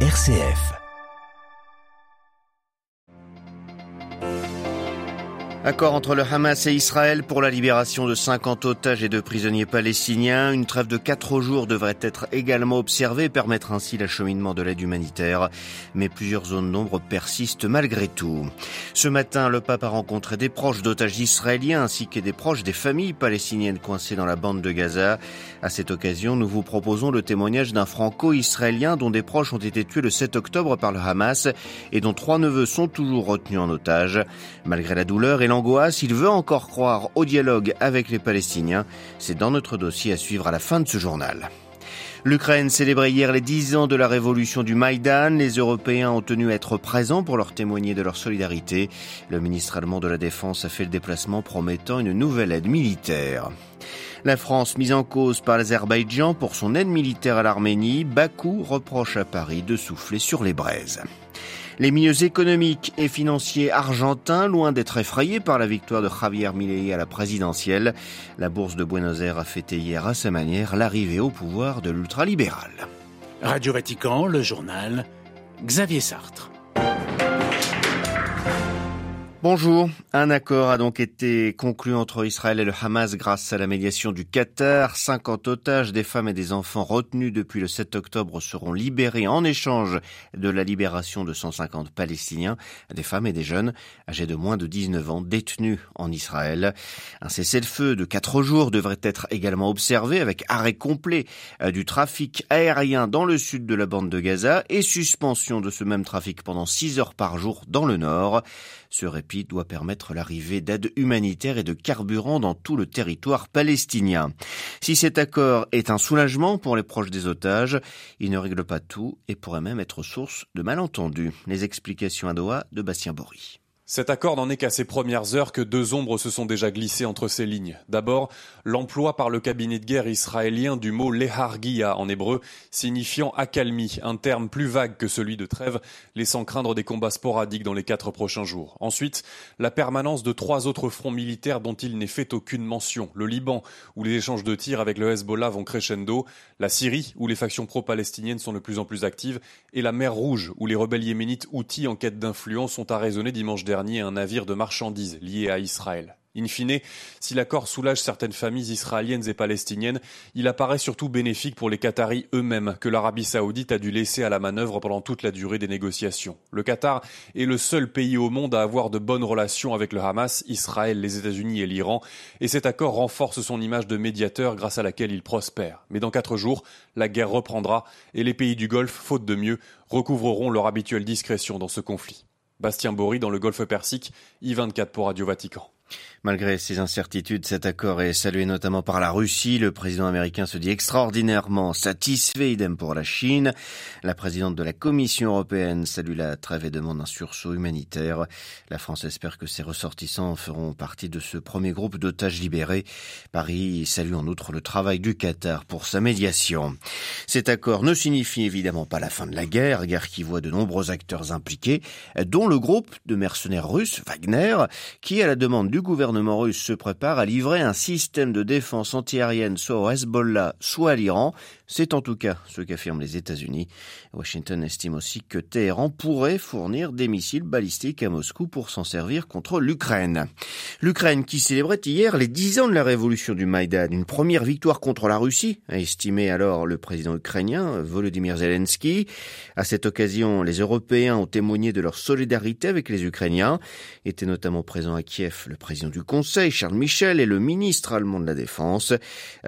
RCF. Accord entre le Hamas et Israël pour la libération de 50 otages et de prisonniers palestiniens. Une trêve de 4 jours devrait être également observée et permettre ainsi l'acheminement de l'aide humanitaire. Mais plusieurs zones d'ombre persistent malgré tout. Ce matin, le pape a rencontré des proches d'otages israéliens ainsi que des proches des familles palestiniennes coincées dans la bande de Gaza. À cette occasion, nous vous proposons le témoignage d'un franco-israélien dont des proches ont été tués le 7 octobre par le Hamas et dont trois neveux sont toujours retenus en otage. Malgré la douleur et il veut encore croire au dialogue avec les Palestiniens. C'est dans notre dossier à suivre à la fin de ce journal. L'Ukraine célébrait hier les 10 ans de la révolution du Maïdan. Les Européens ont tenu à être présents pour leur témoigner de leur solidarité. Le ministre allemand de la Défense a fait le déplacement promettant une nouvelle aide militaire. La France mise en cause par l'Azerbaïdjan pour son aide militaire à l'Arménie, Bakou reproche à Paris de souffler sur les braises. Les milieux économiques et financiers argentins, loin d'être effrayés par la victoire de Javier Milei à la présidentielle, la bourse de Buenos Aires a fêté hier à sa manière l'arrivée au pouvoir de l'ultralibéral. Radio Vatican, le journal, Xavier Sartre. Bonjour. Un accord a donc été conclu entre Israël et le Hamas grâce à la médiation du Qatar. 50 otages, des femmes et des enfants retenus depuis le 7 octobre seront libérés en échange de la libération de 150 Palestiniens, des femmes et des jeunes âgés de moins de 19 ans détenus en Israël. Un cessez-le-feu de 4 jours devrait être également observé avec arrêt complet euh, du trafic aérien dans le sud de la bande de Gaza et suspension de ce même trafic pendant 6 heures par jour dans le nord. Ce répit doit permettre l'arrivée d'aide humanitaire et de carburant dans tout le territoire palestinien. Si cet accord est un soulagement pour les proches des otages, il ne règle pas tout et pourrait même être source de malentendus. Les explications à Doha de Bastien Bory. Cet accord n'en est qu'à ses premières heures que deux ombres se sont déjà glissées entre ces lignes. D'abord, l'emploi par le cabinet de guerre israélien du mot lehargia en hébreu, signifiant accalmie, un terme plus vague que celui de trêve, laissant craindre des combats sporadiques dans les quatre prochains jours. Ensuite, la permanence de trois autres fronts militaires dont il n'est fait aucune mention. Le Liban, où les échanges de tirs avec le Hezbollah vont crescendo, la Syrie, où les factions pro-palestiniennes sont de plus en plus actives, et la mer Rouge, où les rebelles yéménites outils en quête d'influence sont arraisonnés dimanche dernier un navire de marchandises lié à Israël. In fine, si l'accord soulage certaines familles israéliennes et palestiniennes, il apparaît surtout bénéfique pour les Qataris eux-mêmes, que l'Arabie saoudite a dû laisser à la manœuvre pendant toute la durée des négociations. Le Qatar est le seul pays au monde à avoir de bonnes relations avec le Hamas, Israël, les États-Unis et l'Iran, et cet accord renforce son image de médiateur grâce à laquelle il prospère. Mais dans quatre jours, la guerre reprendra et les pays du Golfe, faute de mieux, recouvreront leur habituelle discrétion dans ce conflit. Bastien Bory dans le Golfe Persique, I24 pour Radio Vatican. Malgré ces incertitudes, cet accord est salué notamment par la Russie. Le président américain se dit extraordinairement satisfait, idem pour la Chine. La présidente de la Commission européenne salue la trêve et demande un sursaut humanitaire. La France espère que ses ressortissants feront partie de ce premier groupe d'otages libérés. Paris salue en outre le travail du Qatar pour sa médiation. Cet accord ne signifie évidemment pas la fin de la guerre, guerre qui voit de nombreux acteurs impliqués, dont le groupe de mercenaires russes Wagner, qui, à la demande du gouvernement gouvernement russe se prépare à livrer un système de défense antiaérienne soit au Hezbollah, soit à l'Iran. C'est en tout cas ce qu'affirment les États-Unis. Washington estime aussi que Téhéran pourrait fournir des missiles balistiques à Moscou pour s'en servir contre l'Ukraine. L'Ukraine qui célébrait hier les 10 ans de la révolution du Maïdan, une première victoire contre la Russie, a estimé alors le président ukrainien Volodymyr Zelensky. À cette occasion, les Européens ont témoigné de leur solidarité avec les Ukrainiens. Était notamment présent à Kiev le président du Conseil, Charles Michel, et le ministre allemand de la Défense.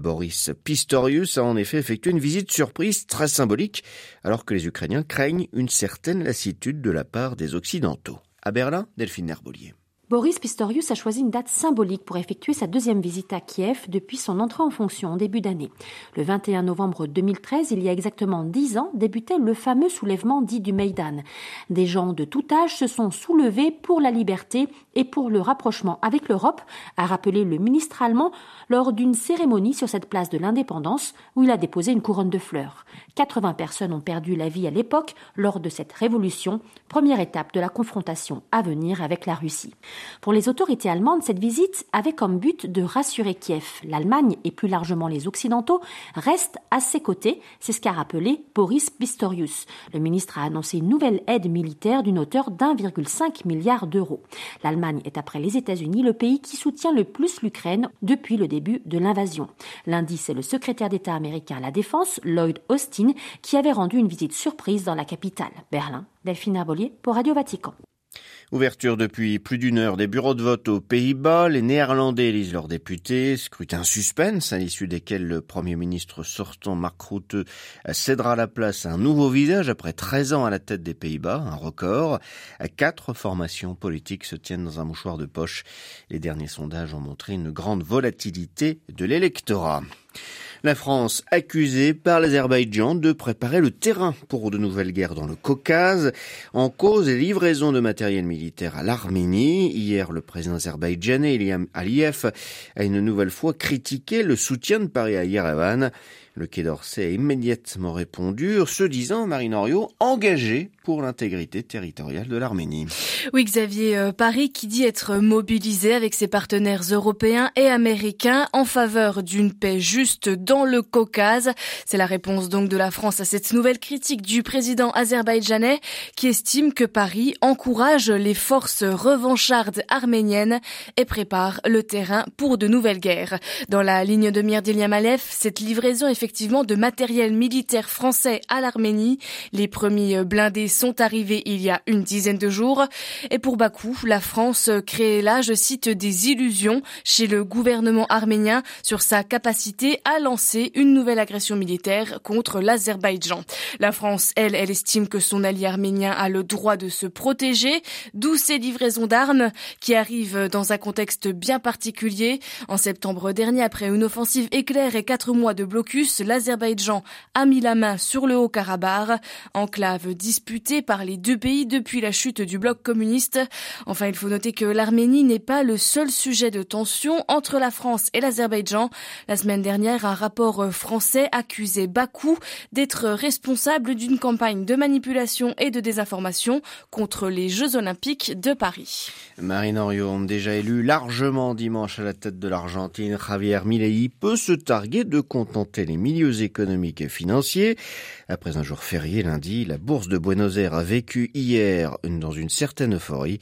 Boris Pistorius a en effet effectué une visite surprise très symbolique, alors que les Ukrainiens craignent une certaine lassitude de la part des Occidentaux. À Berlin, Delphine Herbolier. Boris Pistorius a choisi une date symbolique pour effectuer sa deuxième visite à Kiev depuis son entrée en fonction en début d'année. Le 21 novembre 2013, il y a exactement dix ans, débutait le fameux soulèvement dit du Maïdan. Des gens de tout âge se sont soulevés pour la liberté et pour le rapprochement avec l'Europe, a rappelé le ministre allemand lors d'une cérémonie sur cette place de l'indépendance où il a déposé une couronne de fleurs. 80 personnes ont perdu la vie à l'époque lors de cette révolution, première étape de la confrontation à venir avec la Russie. Pour les autorités allemandes, cette visite avait comme but de rassurer Kiev. L'Allemagne et plus largement les Occidentaux restent à ses côtés, c'est ce qu'a rappelé Boris Pistorius. Le ministre a annoncé une nouvelle aide militaire d'une hauteur d'1,5 milliard d'euros. L'Allemagne est après les États-Unis le pays qui soutient le plus l'Ukraine depuis le début de l'invasion. Lundi, c'est le secrétaire d'État américain à la Défense, Lloyd Austin, qui avait rendu une visite surprise dans la capitale, Berlin. Delphine Arbolier pour Radio Vatican. Ouverture depuis plus d'une heure des bureaux de vote aux Pays-Bas. Les Néerlandais élisent leurs députés. Scrutin suspense à l'issue desquels le Premier ministre sortant Mark Rutte cédera la place à un nouveau visage après 13 ans à la tête des Pays-Bas, un record. Quatre formations politiques se tiennent dans un mouchoir de poche. Les derniers sondages ont montré une grande volatilité de l'électorat. La France accusée par l'Azerbaïdjan de préparer le terrain pour de nouvelles guerres dans le Caucase. En cause les livraisons de matériel militaire à l'Arménie. Hier, le président azerbaïdjanais Ilham Aliyev a une nouvelle fois critiqué le soutien de Paris à Yerevan. Le Quai d'Orsay a immédiatement répondu, se disant, Marine Henriot, engagé pour l'intégrité territoriale de l'Arménie. Oui, Xavier, euh, Paris qui dit être mobilisé avec ses partenaires européens et américains en faveur d'une paix juste dans le Caucase. C'est la réponse donc de la France à cette nouvelle critique du président azerbaïdjanais qui estime que Paris encourage les forces revanchardes arméniennes et prépare le terrain pour de nouvelles guerres. Dans la ligne de mire d'Iliam cette livraison effectivement de matériel militaire français à l'Arménie. Les premiers blindés sont arrivés il y a une dizaine de jours. Et pour Bakou, la France crée là, je cite, des illusions chez le gouvernement arménien sur sa capacité à lancer une nouvelle agression militaire contre l'Azerbaïdjan. La France, elle, elle estime que son allié arménien a le droit de se protéger, d'où ces livraisons d'armes qui arrivent dans un contexte bien particulier. En septembre dernier, après une offensive éclair et quatre mois de blocus, l'Azerbaïdjan a mis la main sur le Haut-Karabakh, enclave disputée par les deux pays depuis la chute du bloc communiste. Enfin, il faut noter que l'Arménie n'est pas le seul sujet de tension entre la France et l'Azerbaïdjan. La semaine dernière, un rapport français accusait Bakou d'être responsable d'une campagne de manipulation et de désinformation contre les Jeux Olympiques de Paris. Marine Orion, déjà élu largement dimanche à la tête de l'Argentine, Javier Milei peut se targuer de contenter les milieux économiques et financiers. Après un jour férié lundi, la bourse de Buenos Aires a vécu hier dans une certaine euphorie.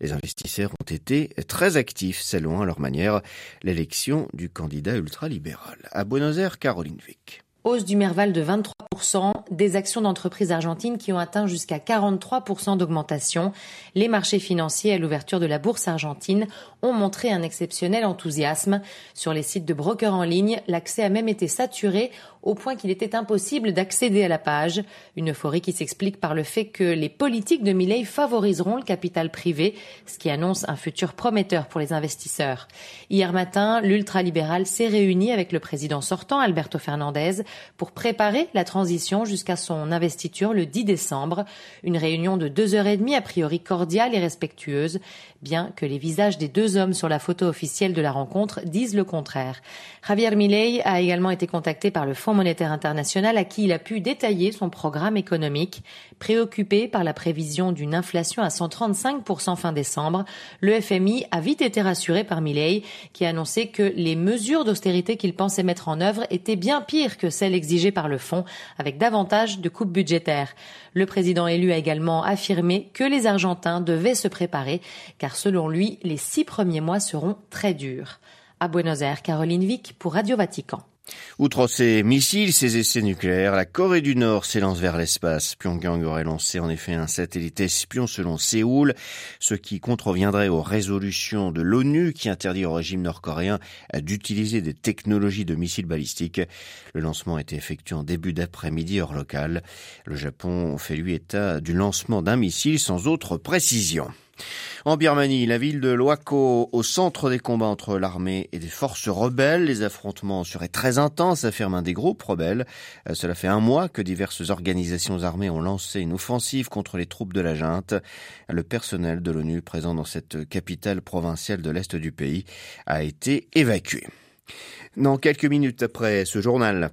Les investisseurs ont été très actifs, loin à leur manière, l'élection du candidat ultralibéral. À Buenos Aires, Caroline Vic. Hausse du Merval de 23%, des actions d'entreprises argentines qui ont atteint jusqu'à 43% d'augmentation. Les marchés financiers à l'ouverture de la bourse argentine ont montré un exceptionnel enthousiasme. Sur les sites de brokers en ligne, l'accès a même été saturé au point qu'il était impossible d'accéder à la page. Une euphorie qui s'explique par le fait que les politiques de Milley favoriseront le capital privé, ce qui annonce un futur prometteur pour les investisseurs. Hier matin, l'ultralibéral s'est réuni avec le président sortant, Alberto Fernandez, pour préparer la transition jusqu'à son investiture le 10 décembre. Une réunion de deux heures et demie, a priori cordiale et respectueuse, bien que les visages des deux hommes sur la photo officielle de la rencontre disent le contraire. Javier Milei a également été contacté par le Fonds monétaire international à qui il a pu détailler son programme économique. Préoccupé par la prévision d'une inflation à 135% fin décembre, le FMI a vite été rassuré par Milei qui a annoncé que les mesures d'austérité qu'il pensait mettre en œuvre étaient bien pires que celles exigées par le fonds, avec davantage de coupes budgétaires. Le président élu a également affirmé que les Argentins devaient se préparer, car selon lui, les six premiers mois seront très durs. À Buenos Aires, Caroline Vic pour Radio Vatican. Outre ses missiles, ses essais nucléaires, la Corée du Nord s'élance vers l'espace. Pyongyang aurait lancé en effet un satellite espion selon Séoul, ce qui contreviendrait aux résolutions de l'ONU qui interdit au régime nord-coréen d'utiliser des technologies de missiles balistiques. Le lancement a été effectué en début d'après-midi heure locale. Le Japon fait lui état du lancement d'un missile sans autre précision. En Birmanie, la ville de Loako, au centre des combats entre l'armée et des forces rebelles, les affrontements seraient très intenses, affirme un des groupes rebelles. Euh, cela fait un mois que diverses organisations armées ont lancé une offensive contre les troupes de la junte. Le personnel de l'ONU présent dans cette capitale provinciale de l'Est du pays a été évacué. Dans quelques minutes après ce journal,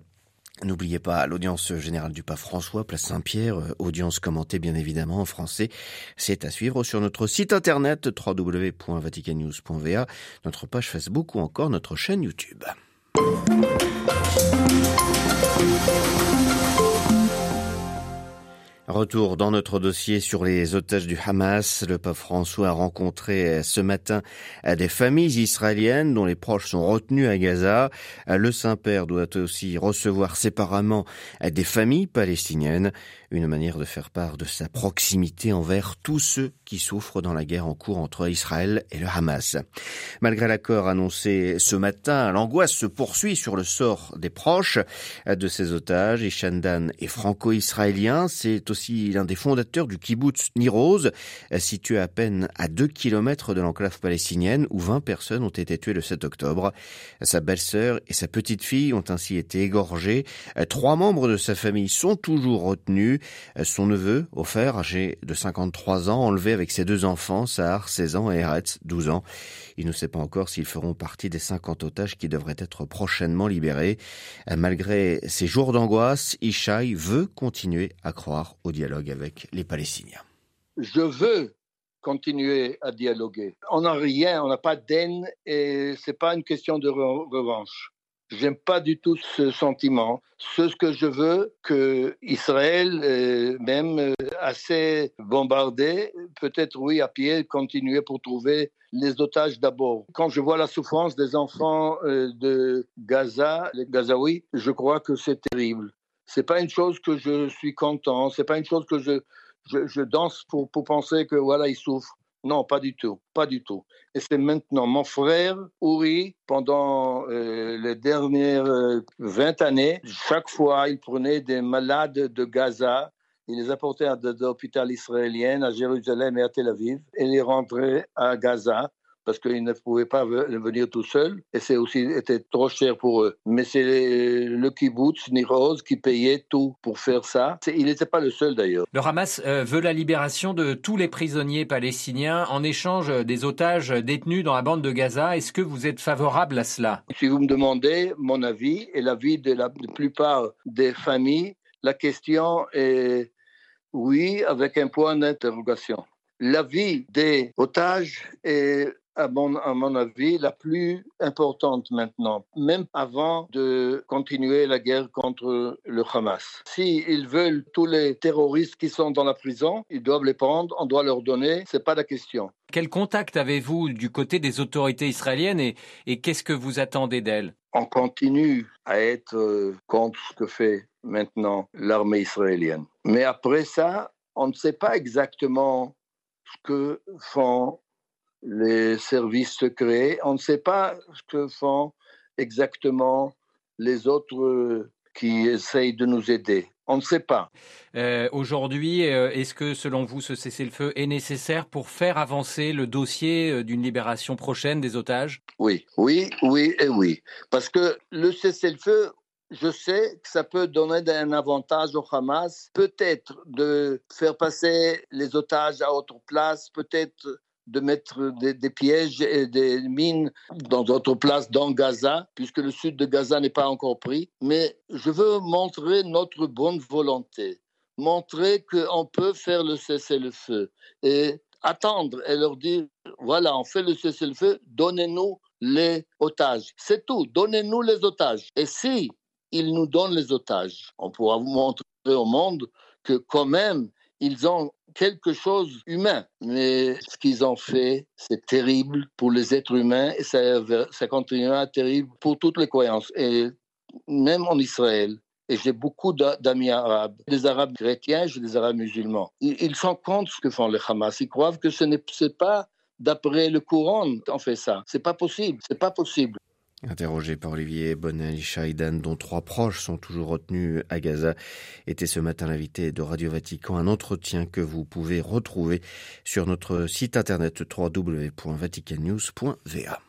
N'oubliez pas l'audience générale du pape François, place Saint-Pierre, euh, audience commentée bien évidemment en français. C'est à suivre sur notre site internet www.vaticannews.va, notre page Facebook ou encore notre chaîne YouTube. Retour dans notre dossier sur les otages du Hamas. Le pape François a rencontré ce matin des familles israéliennes dont les proches sont retenus à Gaza. Le Saint-Père doit aussi recevoir séparément des familles palestiniennes une manière de faire part de sa proximité envers tous ceux qui souffrent dans la guerre en cours entre Israël et le Hamas. Malgré l'accord annoncé ce matin, l'angoisse se poursuit sur le sort des proches de ces otages. Ishandan est franco-israélien. C'est aussi l'un des fondateurs du kibbutz Niroz, situé à peine à deux kilomètres de l'enclave palestinienne où 20 personnes ont été tuées le 7 octobre. Sa belle-sœur et sa petite fille ont ainsi été égorgées. Trois membres de sa famille sont toujours retenus. Son neveu, Ofer, âgé de 53 ans, enlevé avec ses deux enfants, Sahar, 16 ans, et Eretz, 12 ans. Il ne sait pas encore s'ils feront partie des 50 otages qui devraient être prochainement libérés. Malgré ces jours d'angoisse, Ishaï veut continuer à croire au dialogue avec les Palestiniens. Je veux continuer à dialoguer. On n'a rien, on n'a pas d'aine et c'est pas une question de revanche. J'aime pas du tout ce sentiment. Ce que je veux, que Israël, euh, même euh, assez bombardé, peut-être oui à pied, continuer pour trouver les otages d'abord. Quand je vois la souffrance des enfants euh, de Gaza, les Gazaouis, je crois que c'est terrible. C'est pas une chose que je suis content. C'est pas une chose que je je, je danse pour, pour penser que voilà ils souffrent. Non, pas du tout, pas du tout. Et c'est maintenant mon frère, Uri, pendant euh, les dernières 20 euh, années, chaque fois, il prenait des malades de Gaza, il les apportait à des hôpitaux israéliens à Jérusalem et à Tel Aviv, et les rentrait à Gaza parce qu'ils ne pouvaient pas venir tout seuls et c'est aussi était trop cher pour eux. Mais c'est le kibbutz Niroz qui payait tout pour faire ça. Il n'était pas le seul d'ailleurs. Le Hamas euh, veut la libération de tous les prisonniers palestiniens en échange des otages détenus dans la bande de Gaza. Est-ce que vous êtes favorable à cela? Si vous me demandez mon avis et l'avis de la plupart des familles, la question est oui avec un point d'interrogation. L'avis des otages est à mon, à mon, avis, la plus importante maintenant, même avant de continuer la guerre contre le Hamas. S'ils veulent tous les terroristes qui sont dans la prison, ils doivent les prendre, on doit leur donner, c'est pas la question. Quel contact avez-vous du côté des autorités israéliennes et, et qu'est-ce que vous attendez d'elles? On continue à être euh, contre ce que fait maintenant l'armée israélienne. Mais après ça, on ne sait pas exactement ce que font les services secrets. On ne sait pas ce que font exactement les autres euh, qui essayent de nous aider. On ne sait pas. Euh, Aujourd'hui, euh, est-ce que selon vous, ce cessez-le-feu est nécessaire pour faire avancer le dossier d'une libération prochaine des otages? Oui, oui, oui et oui. Parce que le cessez-le-feu, je sais que ça peut donner un avantage au Hamas, peut-être de faire passer les otages à autre place, peut-être de mettre des, pièges et des mines dans d'autres places dans Gaza, puisque le sud de Gaza n'est pas encore pris. Mais je veux montrer notre bonne volonté, montrer qu'on peut faire le cessez-le-feu et attendre et leur dire, voilà, on fait le cessez-le-feu, donnez-nous les otages. C'est tout, donnez-nous les otages. Et si ils nous donnent les otages, on pourra vous montrer au monde que quand même, ils ont quelque chose humain. Mais ce qu'ils ont fait, c'est terrible pour les êtres humains et ça, ça continuera terrible pour toutes les croyances. Et même en Israël, et j'ai beaucoup d'amis arabes, des arabes chrétiens, j'ai des arabes musulmans. Ils, sont contre ce que font les Hamas. Ils croient que ce n'est pas d'après le Coran qu'on fait ça. C'est pas possible. C'est pas possible. Interrogé par Olivier Bonnel Shaidan, dont trois proches sont toujours retenus à Gaza, était ce matin l'invité de Radio Vatican, un entretien que vous pouvez retrouver sur notre site internet www.vaticannews.va.